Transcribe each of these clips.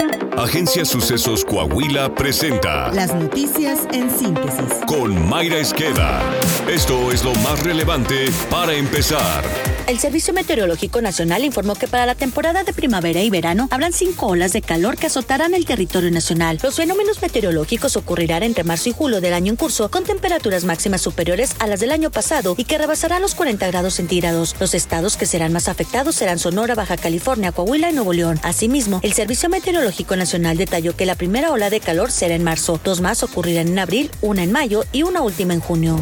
you. Agencia Sucesos Coahuila presenta Las noticias en síntesis. con Mayra Esqueda. Esto es lo más relevante para empezar. El Servicio Meteorológico Nacional informó que para la temporada de primavera y verano habrán cinco olas de calor que azotarán el territorio nacional. Los fenómenos meteorológicos ocurrirán entre marzo y julio del año en curso, con temperaturas máximas superiores a las del año pasado y que rebasarán los 40 grados centígrados. Los estados que serán más afectados serán Sonora, Baja California, Coahuila y Nuevo León. Asimismo, el Servicio Meteorológico Nacional detalló que la primera ola de calor será en marzo, dos más ocurrirán en abril, una en mayo y una última en junio.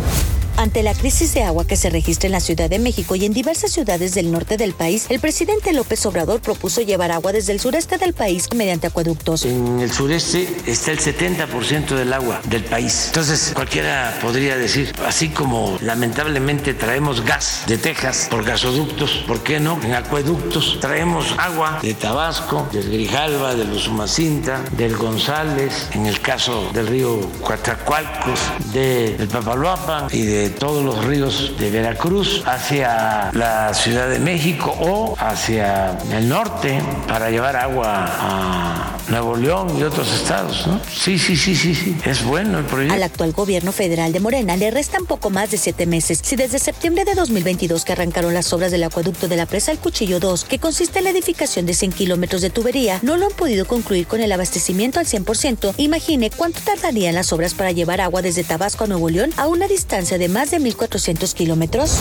Ante la crisis de agua que se registra en la Ciudad de México y en diversas ciudades del norte del país, el presidente López Obrador propuso llevar agua desde el sureste del país mediante acueductos. En el sureste está el 70% del agua del país. Entonces, cualquiera podría decir, así como lamentablemente traemos gas de Texas por gasoductos, ¿por qué no? En acueductos traemos agua de Tabasco, del Grijalva, del Usumacinta, del González, en el caso del río Coatzacoalcos, del Papaloapan y de todos los ríos de Veracruz hacia la Ciudad de México o hacia el norte para llevar agua a Nuevo León y otros estados. ¿no? Sí, sí, sí, sí, sí. Es bueno el proyecto. Al actual gobierno federal de Morena le restan poco más de siete meses. Si desde septiembre de 2022 que arrancaron las obras del acueducto de la presa El Cuchillo 2, que consiste en la edificación de 100 kilómetros de tubería, no lo han podido concluir con el abastecimiento al 100%, imagine cuánto tardarían las obras para llevar agua desde Tabasco a Nuevo León a una distancia de más de 1.400 kilómetros.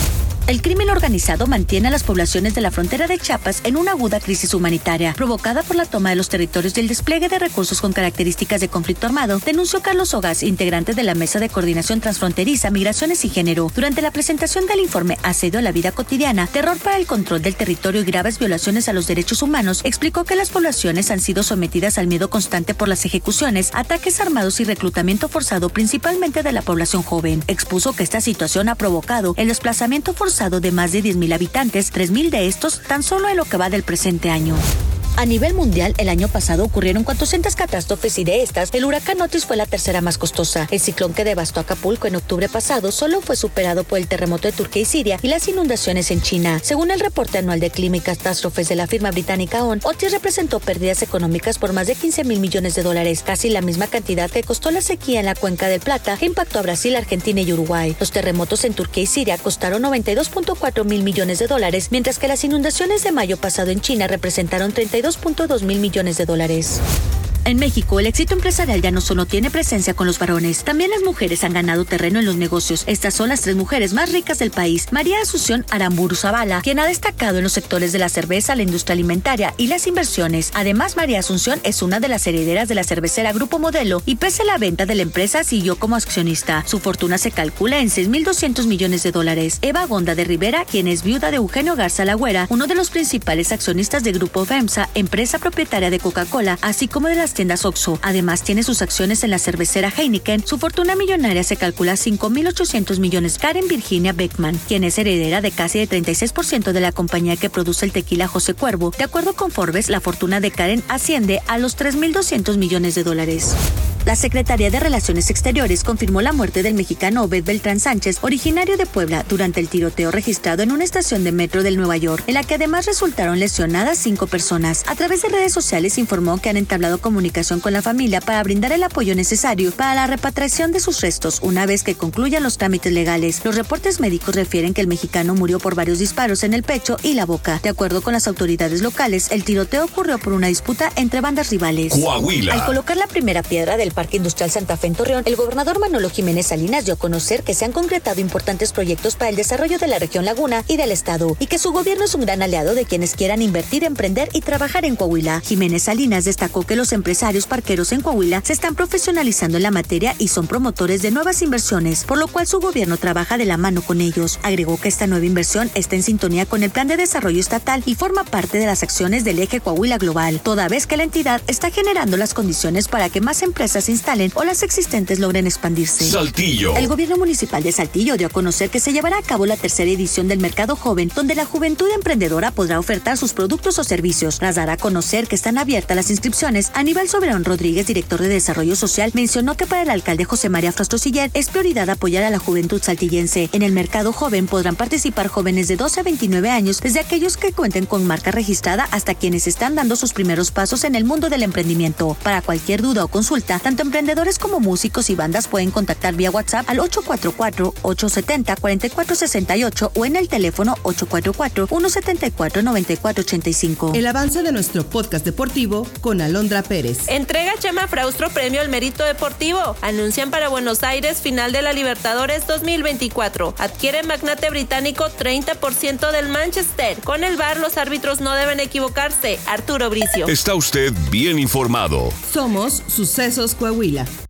El crimen organizado mantiene a las poblaciones de la frontera de Chiapas en una aguda crisis humanitaria, provocada por la toma de los territorios y el despliegue de recursos con características de conflicto armado, denunció Carlos Ogas, integrante de la Mesa de Coordinación Transfronteriza, Migraciones y Género, durante la presentación del informe Asedio a la Vida Cotidiana, Terror para el Control del Territorio y graves violaciones a los derechos humanos, explicó que las poblaciones han sido sometidas al miedo constante por las ejecuciones, ataques armados y reclutamiento forzado principalmente de la población joven. Expuso que esta situación ha provocado el desplazamiento forzado de más de 10.000 habitantes, 3.000 de estos tan solo en lo que va del presente año. A nivel mundial, el año pasado ocurrieron 400 catástrofes y de estas, el huracán Otis fue la tercera más costosa. El ciclón que devastó Acapulco en octubre pasado solo fue superado por el terremoto de Turquía y Siria y las inundaciones en China. Según el reporte anual de clima y catástrofes de la firma británica ON, Otis representó pérdidas económicas por más de 15 mil millones de dólares, casi la misma cantidad que costó la sequía en la cuenca del Plata que impactó a Brasil, Argentina y Uruguay. Los terremotos en Turquía y Siria costaron 92.4 mil millones de dólares, mientras que las inundaciones de mayo pasado en China representaron 32 2.2 mil millones de dólares. En México, el éxito empresarial ya no solo tiene presencia con los varones, también las mujeres han ganado terreno en los negocios. Estas son las tres mujeres más ricas del país. María Asunción Aramburu Zavala, quien ha destacado en los sectores de la cerveza, la industria alimentaria y las inversiones. Además, María Asunción es una de las herederas de la cervecera Grupo Modelo y pese a la venta de la empresa siguió como accionista. Su fortuna se calcula en 6.200 millones de dólares. Eva Gonda de Rivera, quien es viuda de Eugenio Garza Lagüera, uno de los principales accionistas de Grupo FEMSA, empresa propietaria de Coca-Cola, así como de las tiendas Oxxo. Además, tiene sus acciones en la cervecera Heineken. Su fortuna millonaria se calcula a 5.800 millones. Karen Virginia Beckman, quien es heredera de casi el 36% de la compañía que produce el tequila José Cuervo. De acuerdo con Forbes, la fortuna de Karen asciende a los 3.200 millones de dólares. La Secretaría de Relaciones Exteriores confirmó la muerte del mexicano Obed Beltrán Sánchez, originario de Puebla, durante el tiroteo registrado en una estación de metro del Nueva York, en la que además resultaron lesionadas cinco personas. A través de redes sociales informó que han entablado comunicación con la familia para brindar el apoyo necesario para la repatriación de sus restos una vez que concluyan los trámites legales. Los reportes médicos refieren que el mexicano murió por varios disparos en el pecho y la boca. De acuerdo con las autoridades locales, el tiroteo ocurrió por una disputa entre bandas rivales. Coahuila. Al colocar la primera piedra del Parque Industrial Santa Fe en Torreón, el gobernador Manolo Jiménez Salinas dio a conocer que se han concretado importantes proyectos para el desarrollo de la región Laguna y del estado, y que su gobierno es un gran aliado de quienes quieran invertir, emprender y trabajar en Coahuila. Jiménez Salinas destacó que los empresarios parqueros en Coahuila se están profesionalizando en la materia y son promotores de nuevas inversiones, por lo cual su gobierno trabaja de la mano con ellos. Agregó que esta nueva inversión está en sintonía con el plan de desarrollo estatal y forma parte de las acciones del eje Coahuila Global, toda vez que la entidad está generando las condiciones para que más empresas se instalen o las existentes logren expandirse. Saltillo. El gobierno municipal de Saltillo dio a conocer que se llevará a cabo la tercera edición del Mercado Joven, donde la juventud emprendedora podrá ofertar sus productos o servicios. Tras dar a conocer que están abiertas las inscripciones, Aníbal Soberón Rodríguez, director de Desarrollo Social, mencionó que para el alcalde José María Frastrosiller es prioridad apoyar a la juventud saltillense. En el Mercado Joven podrán participar jóvenes de 12 a 29 años, desde aquellos que cuenten con marca registrada hasta quienes están dando sus primeros pasos en el mundo del emprendimiento. Para cualquier duda o consulta, tanto emprendedores como músicos y bandas pueden contactar vía WhatsApp al 844-870-4468 o en el teléfono 844-174-9485. El avance de nuestro podcast deportivo con Alondra Pérez. Entrega Chema Fraustro Premio al Mérito Deportivo. Anuncian para Buenos Aires final de la Libertadores 2024. Adquiere magnate británico 30% del Manchester. Con el VAR los árbitros no deben equivocarse. Arturo Bricio. Está usted bien informado. Somos Sucesos Coahuila.